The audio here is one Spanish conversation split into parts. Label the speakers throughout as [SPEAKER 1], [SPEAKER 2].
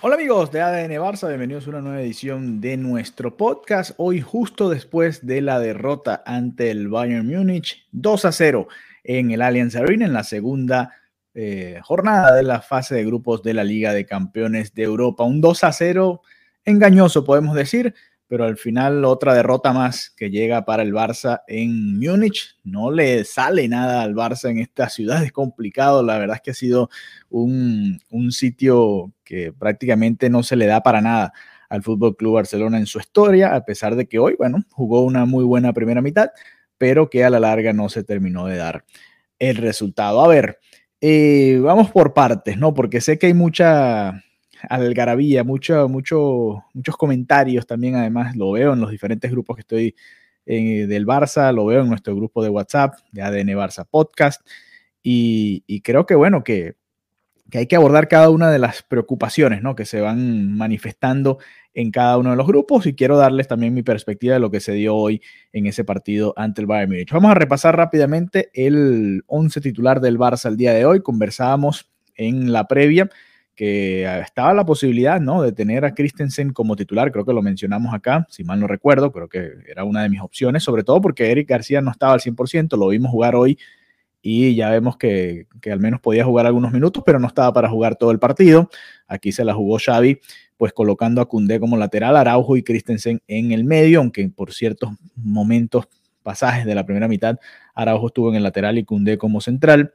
[SPEAKER 1] Hola amigos de ADN Barça, bienvenidos a una nueva edición de nuestro podcast. Hoy justo después de la derrota ante el Bayern Múnich 2 a 0 en el Allianz Arena en la segunda eh, jornada de la fase de grupos de la Liga de Campeones de Europa. Un 2 a 0 engañoso podemos decir, pero al final otra derrota más que llega para el Barça en Múnich. No le sale nada al Barça en esta ciudad, es complicado. La verdad es que ha sido un, un sitio que prácticamente no se le da para nada al Fútbol Club Barcelona en su historia, a pesar de que hoy, bueno, jugó una muy buena primera mitad, pero que a la larga no se terminó de dar el resultado. A ver, eh, vamos por partes, ¿no? Porque sé que hay mucha algarabía, mucho, mucho, muchos comentarios también, además lo veo en los diferentes grupos que estoy eh, del Barça, lo veo en nuestro grupo de WhatsApp, de ADN Barça Podcast, y, creo que bueno, que, que, hay que abordar cada una de las preocupaciones ¿no? que se van manifestando en cada uno de los grupos y quiero darles también mi perspectiva de lo que se dio hoy en ese partido ante el Bayern Múnich. Vamos a repasar rápidamente el 11 titular del Barça el día de hoy. Conversábamos en la previa que estaba la posibilidad ¿no? de tener a Christensen como titular, creo que lo mencionamos acá, si mal no recuerdo, creo que era una de mis opciones, sobre todo porque Eric García no estaba al 100%, lo vimos jugar hoy y ya vemos que, que, al menos podía jugar algunos minutos, pero no estaba para jugar todo el partido. Aquí se la jugó Xavi, pues colocando a Cundé como lateral, Araujo y Christensen en el medio, aunque por ciertos momentos, pasajes de la primera mitad, Araujo estuvo en el lateral y Cundé como central.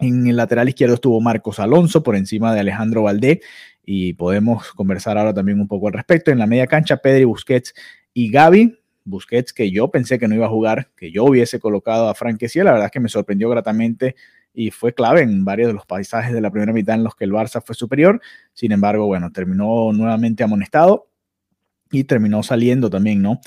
[SPEAKER 1] En el lateral izquierdo estuvo Marcos Alonso por encima de Alejandro Valdé y podemos conversar ahora también un poco al respecto. En la media cancha, Pedri, Busquets y Gaby. Busquets que yo pensé que no iba a jugar, que yo hubiese colocado a Frank Kessie, la verdad es que me sorprendió gratamente y fue clave en varios de los paisajes de la primera mitad en los que el Barça fue superior. Sin embargo, bueno, terminó nuevamente amonestado y terminó saliendo también, ¿no?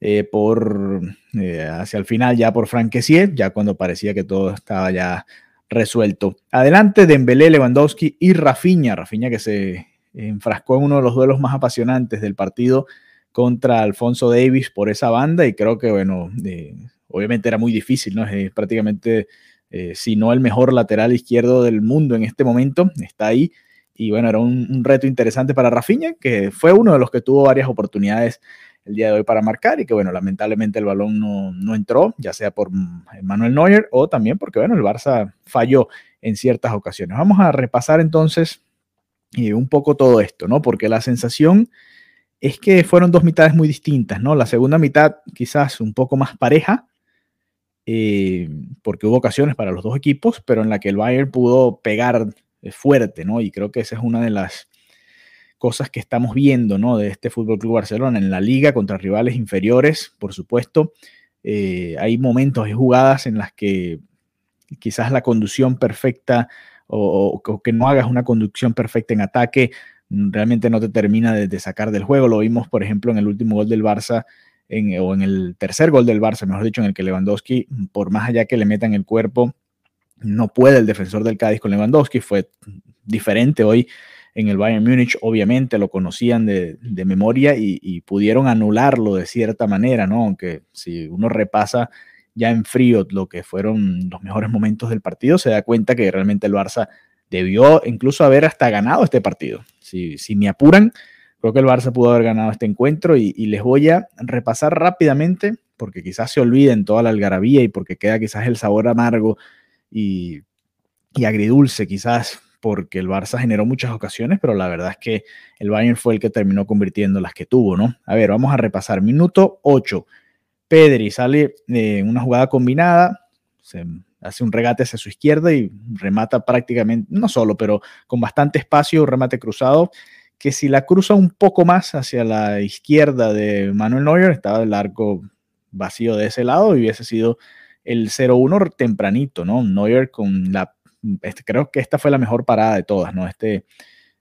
[SPEAKER 1] Eh, por eh, hacia el final ya por Frank ya cuando parecía que todo estaba ya resuelto. Adelante Dembélé, Lewandowski y Rafinha, Rafinha que se enfrascó en uno de los duelos más apasionantes del partido contra Alfonso Davis por esa banda y creo que bueno, eh, obviamente era muy difícil, ¿no? Es prácticamente, eh, si no el mejor lateral izquierdo del mundo en este momento, está ahí y bueno, era un, un reto interesante para Rafinha, que fue uno de los que tuvo varias oportunidades el día de hoy para marcar y que bueno, lamentablemente el balón no, no, entró, ya sea por Manuel Neuer o también porque bueno, el Barça falló en ciertas ocasiones. Vamos a repasar entonces eh, un poco todo esto, ¿no? Porque la sensación es que fueron dos mitades muy distintas, ¿no? La segunda mitad quizás un poco más pareja, eh, porque hubo ocasiones para los dos equipos, pero en la que el Bayern pudo pegar fuerte, ¿no? Y creo que esa es una de las cosas que estamos viendo ¿no? de este Fútbol Club Barcelona en la liga contra rivales inferiores, por supuesto. Eh, hay momentos y jugadas en las que quizás la conducción perfecta o, que no hagas una conducción perfecta en ataque realmente no te termina de, sacar del juego. Lo vimos, por ejemplo, en el último gol del Barça, en, o en el tercer gol del Barça, mejor dicho, en el que Lewandowski, por más allá que le metan el cuerpo, no puede el defensor del Cádiz con Lewandowski. Fue diferente hoy en el Bayern Múnich, obviamente lo conocían de, de memoria y, pudieron anularlo de cierta manera, ¿no? Aunque si uno repasa ya en frío lo que fueron los mejores momentos del partido, se da cuenta que realmente el Barça debió incluso haber hasta ganado este partido. Si, si me apuran, creo que el Barça pudo haber ganado este encuentro y, y les voy a repasar rápidamente, porque quizás se olviden toda la algarabía y porque queda quizás el sabor amargo y, y agridulce quizás porque el Barça generó muchas ocasiones, pero la verdad es que el Bayern fue el que terminó convirtiendo las que tuvo, ¿no? A ver, vamos a repasar. Minuto 8. Pedri sale en una jugada combinada, se hace un regate hacia su izquierda y remata prácticamente, no solo, pero con bastante espacio, remate cruzado, que si la cruza un poco más hacia la izquierda de Manuel Neuer, estaba el arco vacío de ese lado y hubiese sido el 0-1 tempranito, ¿no? Neuer con la, este, creo que esta fue la mejor parada de todas, ¿no? Este,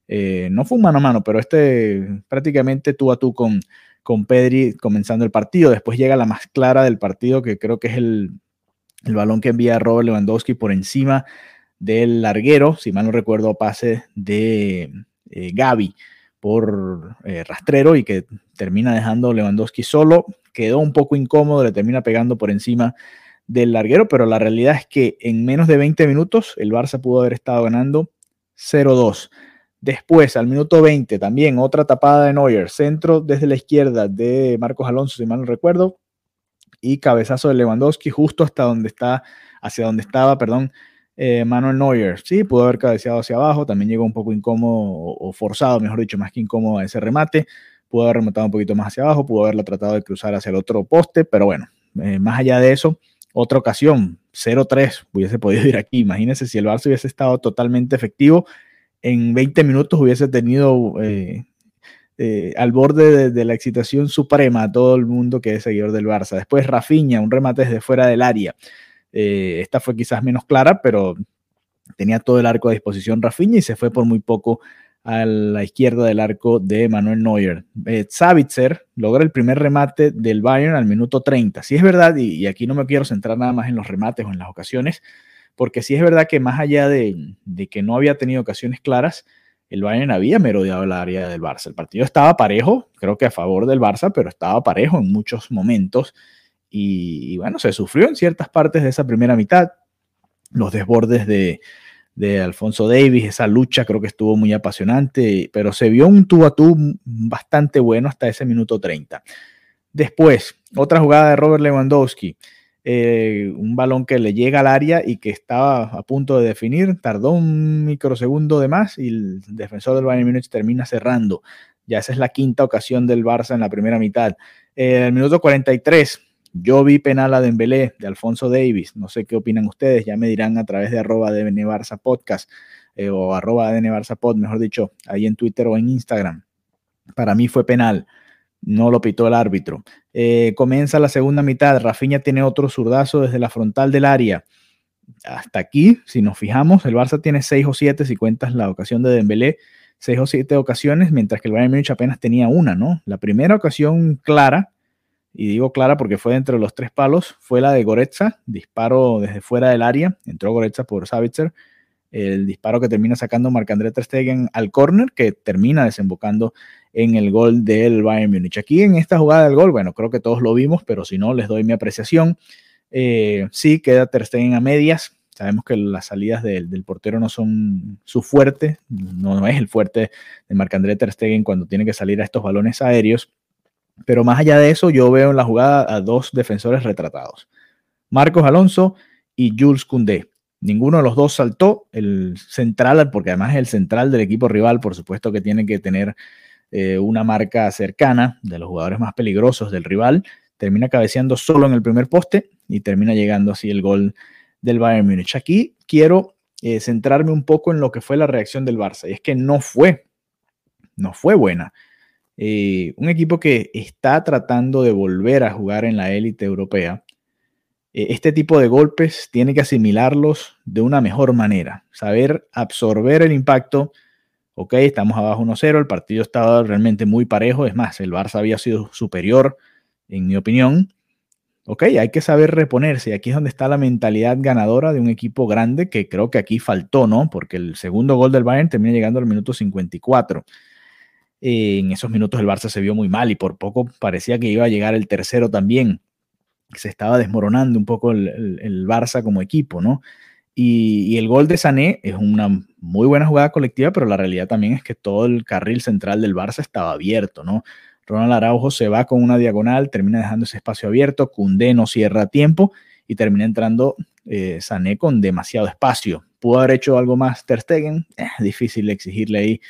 [SPEAKER 1] eh, no fue un mano a mano, pero este prácticamente tú a tú con, con Pedri comenzando el partido. Después llega la más clara del partido, que creo que es el, el balón que envía Robert Lewandowski por encima del larguero, si mal no recuerdo, pase de eh, Gaby por eh, rastrero y que termina dejando Lewandowski solo. Quedó un poco incómodo, le termina pegando por encima del larguero, pero la realidad es que en menos de 20 minutos el Barça pudo haber estado ganando 0-2. Después, al minuto 20, también otra tapada de Neuer, centro desde la izquierda de Marcos Alonso, si mal no recuerdo, y cabezazo de Lewandowski justo hasta donde está, hacia donde estaba, perdón, eh, Manuel Neuer, sí, pudo haber cabeceado hacia abajo, también llegó un poco incómodo o, forzado, mejor dicho, más que incómodo a ese remate, pudo haber rematado un poquito más hacia abajo, pudo haberlo tratado de cruzar hacia el otro poste, pero bueno, eh, más allá de eso, otra ocasión, 0-3, hubiese podido ir aquí, imagínense si el Barça hubiese estado totalmente efectivo, en 20 minutos hubiese tenido eh, al borde de, la excitación suprema a todo el mundo que es seguidor del Barça. Después Rafinha, un remate desde fuera del área. Eh, esta fue quizás menos clara, pero tenía todo el arco a disposición Rafinha y se fue por muy poco a la izquierda del arco de Manuel Neuer. Eh, Savitzer logra el primer remate del Bayern al minuto 30. Si es verdad, y, aquí no me quiero centrar nada más en los remates o en las ocasiones, porque si es verdad que más allá de, que no había tenido ocasiones claras, el Bayern había merodeado el área del Barça. El partido estaba parejo, creo que a favor del Barça, pero estaba parejo en muchos momentos. Y, bueno, se sufrió en ciertas partes de esa primera mitad. Los desbordes de, Alfonso Davis, esa lucha creo que estuvo muy apasionante, pero se vio un tú a tú bastante bueno hasta ese minuto 30. Después, otra jugada de Robert Lewandowski, eh, un balón que le llega al área y que estaba a punto de definir, tardó un microsegundo de más y el defensor del Bayern Múnich termina cerrando. Ya esa es la quinta ocasión del Barça en la primera mitad. En el minuto 43, yo vi penal a Dembélé de Alfonso Davis. No sé qué opinan ustedes. Ya me dirán a través de arroba de Barça Podcast eh, o arroba Pod, mejor dicho, ahí en Twitter o en Instagram. Para mí fue penal. No lo pitó el árbitro. Eh, comienza la segunda mitad. Rafinha tiene otro zurdazo desde la frontal del área. Hasta aquí, si nos fijamos, el Barça tiene seis o siete, si cuentas la ocasión de Dembélé, seis o siete ocasiones, mientras que el Bayern Múnich apenas tenía una, ¿no? La primera ocasión clara y digo clara porque fue entre los tres palos, fue la de Goretza, disparo desde fuera del área, entró Goretza por Savitzer, el disparo que termina sacando Marc-André Ter Stegen al córner, que termina desembocando en el gol del Bayern Múnich. Aquí en esta jugada del gol, bueno, creo que todos lo vimos, pero si no, les doy mi apreciación. Eh, sí, queda Ter Stegen a medias, Sabemos que las salidas del, portero no son su fuerte, no, no es el fuerte de Marc-André Ter Stegen cuando tiene que salir a estos balones aéreos. Pero más allá de eso, yo veo en la jugada a dos defensores retratados. Marcos Alonso y Jules Koundé. Ninguno de los dos saltó. El central, porque además es el central del equipo rival, por supuesto que tiene que tener eh, una marca cercana de los jugadores más peligrosos del rival. Termina cabeceando solo en el primer poste y termina llegando así el gol del Bayern Múnich. Aquí quiero eh, centrarme un poco en lo que fue la reacción del Barça. Y es que no fue, no fue buena. Eh, un equipo que está tratando de volver a jugar en la élite europea, eh, este tipo de golpes tiene que asimilarlos de una mejor manera, saber absorber el impacto. Ok, estamos abajo 1-0, el partido estaba realmente muy parejo, es más, el Barça había sido superior, en mi opinión. Ok, hay que saber reponerse. Aquí es donde está la mentalidad ganadora de un equipo grande que creo que aquí faltó, ¿no? Porque el segundo gol del Bayern termina llegando al minuto 54 en esos minutos el Barça se vio muy mal y por poco parecía que iba a llegar el tercero también. Se estaba desmoronando un poco el, Barça como equipo, ¿no? Y, el gol de Sané es una muy buena jugada colectiva, pero la realidad también es que todo el carril central del Barça estaba abierto, ¿no? Ronald Araujo se va con una diagonal, termina dejando ese espacio abierto, Cundé no cierra tiempo y termina entrando eh, Sané con demasiado espacio. ¿Pudo haber hecho algo más Ter Stegen? Eh, difícil exigirle ahí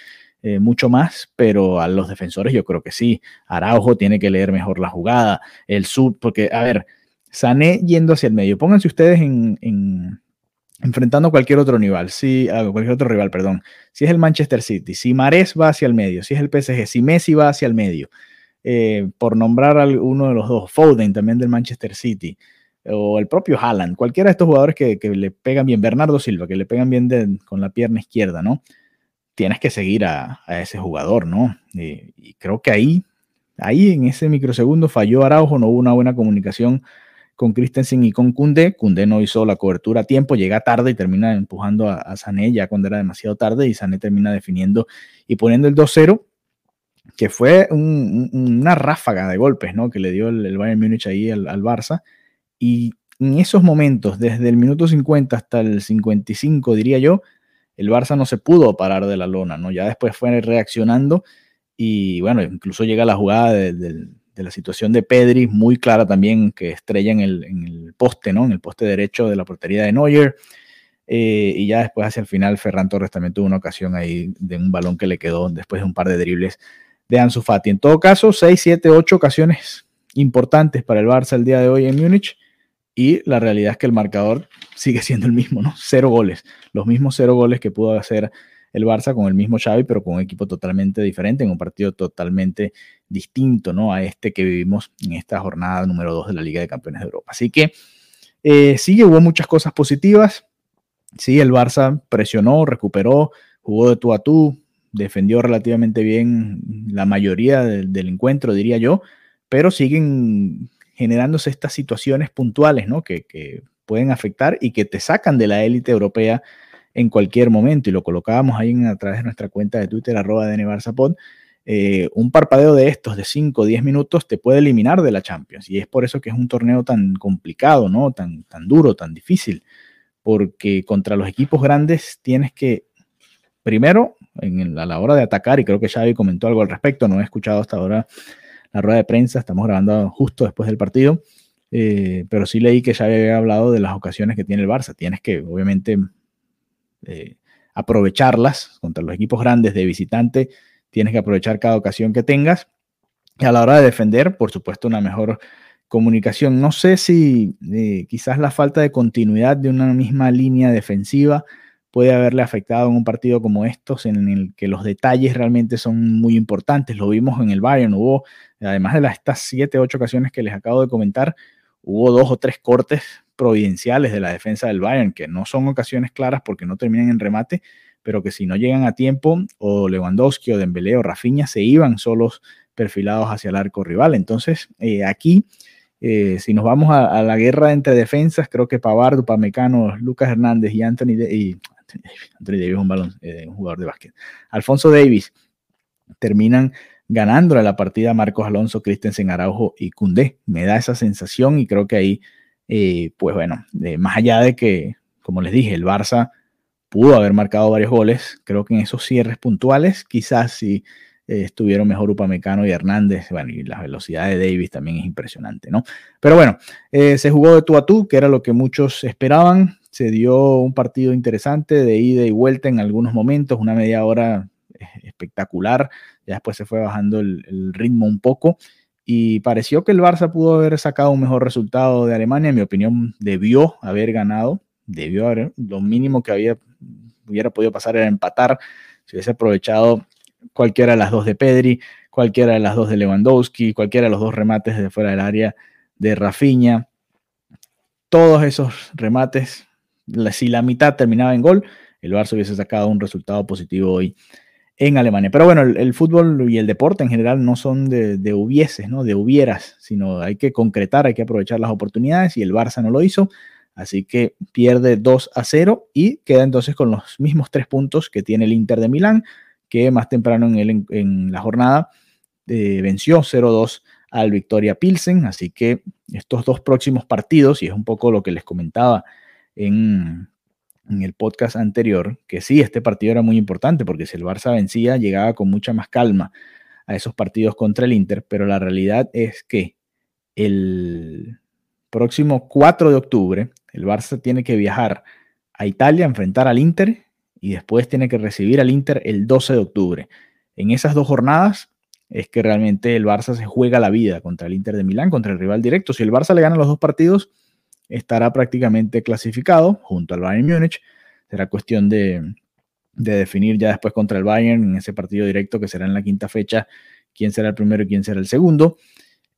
[SPEAKER 1] eh, mucho más, pero a los defensores yo creo que sí. Araujo tiene que leer mejor la jugada, el sub, porque, a ver, Sané yendo hacia el medio. Pónganse ustedes en, enfrentando a cualquier otro rival, si, cualquier otro rival, perdón, si es el Manchester City, si Mares va hacia el medio, si es el PSG, si Messi va hacia el medio, eh, por nombrar a uno de los dos, Foden también del Manchester City, o el propio Haaland, cualquiera de estos jugadores que, le pegan bien, Bernardo Silva, que le pegan bien con la pierna izquierda, ¿no? Tienes que seguir a, ese jugador, ¿no? y creo que ahí, ahí en ese microsegundo falló Araujo, no hubo una buena comunicación con Christensen y con Kunde. Kunde no hizo la cobertura a tiempo, llega tarde y termina empujando a, Sané ya cuando era demasiado tarde y Sané termina definiendo y poniendo el 2-0, que fue una ráfaga de golpes ¿no? que le dio el, Bayern Múnich ahí al, Barça. Y en esos momentos, desde el minuto 50 hasta el 55, diría yo, el Barça no se pudo parar de la lona, ¿no? Ya después fue reaccionando y bueno, incluso llega la jugada de la situación de Pedri, muy clara también, que estrella en el, poste, ¿no? En el poste derecho de la portería de Neuer. Eh, y ya después, hacia el final, Ferran Torres también tuvo una ocasión ahí de un balón que le quedó después de un par de dribles de Ansu Fati. En todo caso, 6, 7, 8 ocasiones importantes para el Barça el día de hoy en Múnich. Y la realidad es que el marcador sigue siendo el mismo, ¿no? Cero goles. Los mismos cero goles que pudo hacer el Barça con el mismo Xavi, pero con un equipo totalmente diferente, en un partido totalmente distinto ¿no? a este que vivimos en esta jornada número 2 de la Liga de Campeones de Europa. Así que eh, sí, hubo muchas cosas positivas. Sí, el Barça presionó, recuperó, jugó de tú a tú, defendió relativamente bien la mayoría del, encuentro, diría yo, pero siguen generándose estas situaciones puntuales ¿no? que, pueden afectar y que te sacan de la élite europea en cualquier momento. Y lo colocábamos ahí a través de nuestra cuenta de Twitter, arroba de eh, un parpadeo de estos de 5 o 10 minutos te puede eliminar de la Champions. Y es por eso que es un torneo tan complicado, ¿no? Tan, tan duro, tan difícil. Porque contra los equipos grandes tienes que, primero, en a la hora de atacar, y creo que Xavi comentó algo al respecto, no he escuchado hasta ahora la rueda de prensa, estamos grabando justo después del partido, eh, pero sí leí que Xavi había hablado de las ocasiones que tiene el Barça. Tienes que, obviamente, eh, aprovecharlas contra los equipos grandes de visitante. Tienes que aprovechar cada ocasión que tengas. Y a la hora de defender, por supuesto, una mejor comunicación. No sé si eh, quizás la falta de continuidad de una misma línea defensiva puede haberle afectado en un partido como estos, en el que los detalles realmente son muy importantes. Lo vimos en el Bayern, hubo, además de las, estas siete, ocho ocasiones que les acabo de comentar, hubo dos o tres cortes providenciales de la defensa del Bayern, que no son ocasiones claras porque no terminan en remate, pero que si no llegan a tiempo, o Lewandowski o Dembélé o Rafinha se iban solos perfilados hacia el arco rival. Entonces, eh, aquí, eh, si nos vamos a, la guerra entre defensas, creo que Pavard, Upamecano, Lucas Hernández y Anthony, y, Anthony Davis, un, balón, eh, un jugador de básquet, Alfonso Davis, terminan ganando la partida Marcos Alonso, Christensen Araujo y Cundé. Me da esa sensación y creo que ahí eh, pues bueno, más allá de que, como les dije, el Barça pudo haber marcado varios goles, creo que en esos cierres puntuales quizás eh, estuvieron mejor Upamecano y Hernández, bueno, y la velocidad de Davis también es impresionante, ¿no? Pero bueno, eh, se jugó de tú a tú, que era lo que muchos esperaban, se dio un partido interesante de ida y vuelta en algunos momentos, una media hora espectacular, ya después se fue bajando el ritmo un poco y pareció que el Barça pudo haber sacado un mejor resultado de Alemania. En mi opinión, debió haber ganado, debió haber, lo mínimo que había, hubiera podido pasar era empatar, si hubiese aprovechado cualquiera de las dos de Pedri, cualquiera de las dos de Lewandowski, cualquiera de los dos remates de fuera del área de Rafinha. Todos esos remates, si la mitad terminaba en gol, el Barça hubiese sacado un resultado positivo hoy en Alemania. Pero bueno, el, fútbol y el deporte en general no son de, de, hubieses, ¿no? de hubieras, sino hay que concretar, hay que aprovechar las oportunidades y el Barça no lo hizo. Así que pierde 2 a 0 y queda entonces con los mismos tres puntos que tiene el Inter de Milán, que más temprano en, el, en la jornada eh, venció 0-2 al Victoria Pilsen. Así que estos dos próximos partidos, y es un poco lo que les comentaba en, el podcast anterior, que sí, este partido era muy importante porque si el Barça vencía, llegaba con mucha más calma a esos partidos contra el Inter, pero la realidad es que el próximo 4 de octubre el Barça tiene que viajar a Italia a enfrentar al Inter y después tiene que recibir al Inter el 12 de octubre. En esas dos jornadas es que realmente el Barça se juega la vida contra el Inter de Milán, contra el rival directo. Si el Barça le gana los dos partidos, estará prácticamente clasificado junto al Bayern Múnich. Será cuestión de, definir ya después contra el Bayern en ese partido directo que será en la quinta fecha quién será el primero y quién será el segundo.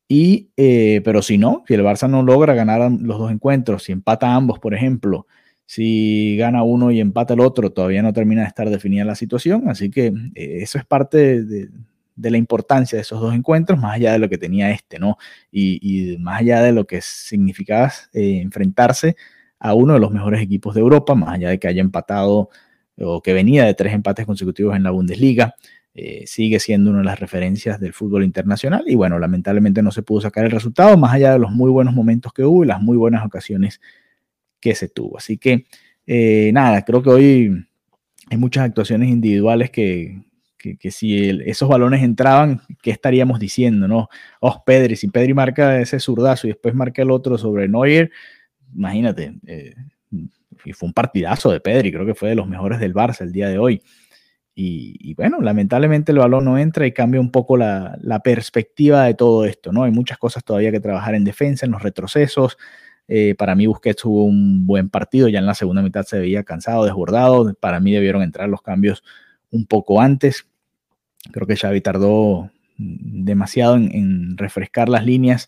[SPEAKER 1] Y, eh, pero si no, si el Barça no logra ganar los dos encuentros, si empata ambos, por ejemplo, si gana uno y empata el otro, todavía no termina de estar definida la situación. Así que eh, eso es parte de, la importancia de esos dos encuentros, más allá de lo que tenía este, ¿no? Y, más allá de lo que significaba eh, enfrentarse a uno de los mejores equipos de Europa, más allá de que haya empatado o que venía de tres empates consecutivos en la Bundesliga. Eh, sigue siendo una de las referencias del fútbol internacional y bueno, lamentablemente no se pudo sacar el resultado, más allá de los muy buenos momentos que hubo y las muy buenas ocasiones que se tuvo. Así que eh, nada, creo que hoy hay muchas actuaciones individuales que, que, si esos balones entraban, ¿qué estaríamos diciendo? No, oh, Pedri, si Pedri marca ese zurdazo y después marca el otro sobre Neuer, imagínate, eh, y fue un partidazo de Pedri, creo que fue de los mejores del Barça el día de hoy. Y, bueno, lamentablemente el balón no entra y cambia un poco la, perspectiva de todo esto, ¿no? Hay muchas cosas todavía que trabajar en defensa, en los retrocesos. Eh, para mí Busquets tuvo un buen partido, ya en la segunda mitad se veía cansado, desbordado. Para mí debieron entrar los cambios un poco antes. Creo que Xavi tardó demasiado en, refrescar las líneas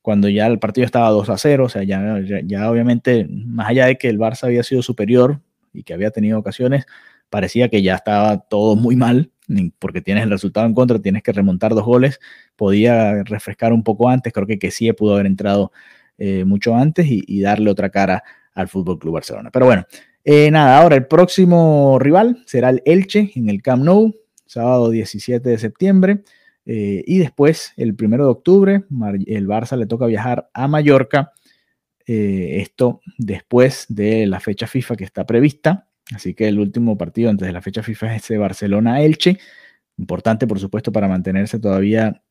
[SPEAKER 1] cuando ya el partido estaba 2 a 0. O sea, ya, ya obviamente, más allá de que el Barça había sido superior y que había tenido ocasiones, parecía que ya estaba todo muy mal, porque tienes el resultado en contra, tienes que remontar dos goles, podía refrescar un poco antes, creo que que sí pudo haber entrado eh, mucho antes y, darle otra cara al Fútbol Club Barcelona. Pero bueno, eh, nada, ahora el próximo rival será el Elche en el Camp Nou, sábado 17 de septiembre. Eh, y después, el primero de octubre, el Barça le toca viajar a Mallorca. esto después de la fecha FIFA que está prevista, Así que el último partido antes de la fecha FIFA es ese Barcelona-Elche. Importante, por supuesto, para mantenerse todavía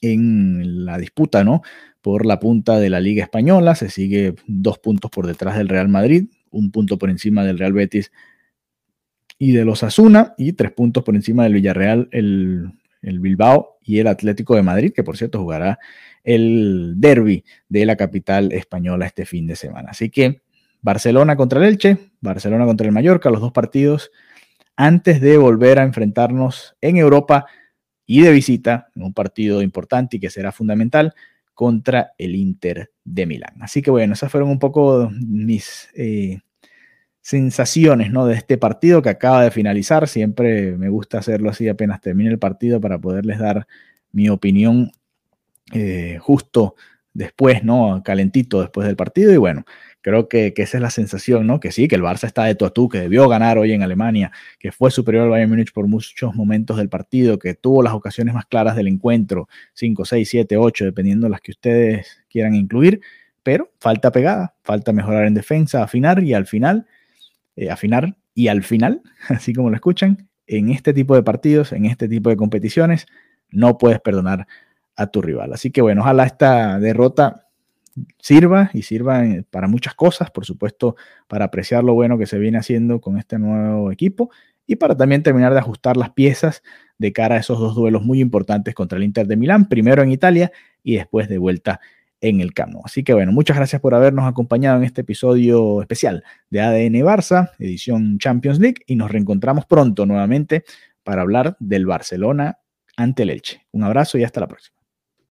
[SPEAKER 1] en la disputa, ¿no? Por la punta de la Liga Española. Se sigue dos puntos por detrás del Real Madrid, un punto por encima del Real Betis y de los Asuna, y tres puntos por encima del Villarreal, el, el Bilbao y el Atlético de Madrid, que por cierto jugará el derby de la capital española este fin de semana. Así que Barcelona contra el Elche, Barcelona contra el Mallorca, los dos partidos antes de volver a enfrentarnos en Europa y de visita en un partido importante y que será fundamental contra el Inter de Milán. Así que bueno, esas fueron un poco mis eh, sensaciones ¿no? de este partido que acaba de finalizar. Siempre me gusta hacerlo así apenas termine el partido para poderles dar mi opinión eh, justo después, ¿no? Calentito después del partido. Y bueno, Creo que, esa es la sensación, ¿no? Que sí, que el Barça está de tú, que debió ganar hoy en Alemania, que fue superior al Bayern Múnich por muchos momentos del partido, que tuvo las ocasiones más claras del encuentro, 5, 6, 7, 8, dependiendo de las que ustedes quieran incluir, pero falta pegada, falta mejorar en defensa, afinar y al final, eh, afinar y al final, así como lo escuchan, en este tipo de partidos, en este tipo de competiciones, no puedes perdonar a tu rival. Así que bueno, ojalá esta derrota sirva y sirva para muchas cosas, por supuesto, para apreciar lo bueno que se viene haciendo con este nuevo equipo y para también terminar de ajustar las piezas de cara a esos dos duelos muy importantes contra el Inter de Milán, primero en Italia y después de vuelta en el Campo. Así que bueno, muchas gracias por habernos acompañado en este episodio especial de ADN Barça, edición Champions League, y nos reencontramos pronto nuevamente para hablar del Barcelona ante el Elche. Un abrazo y hasta la próxima.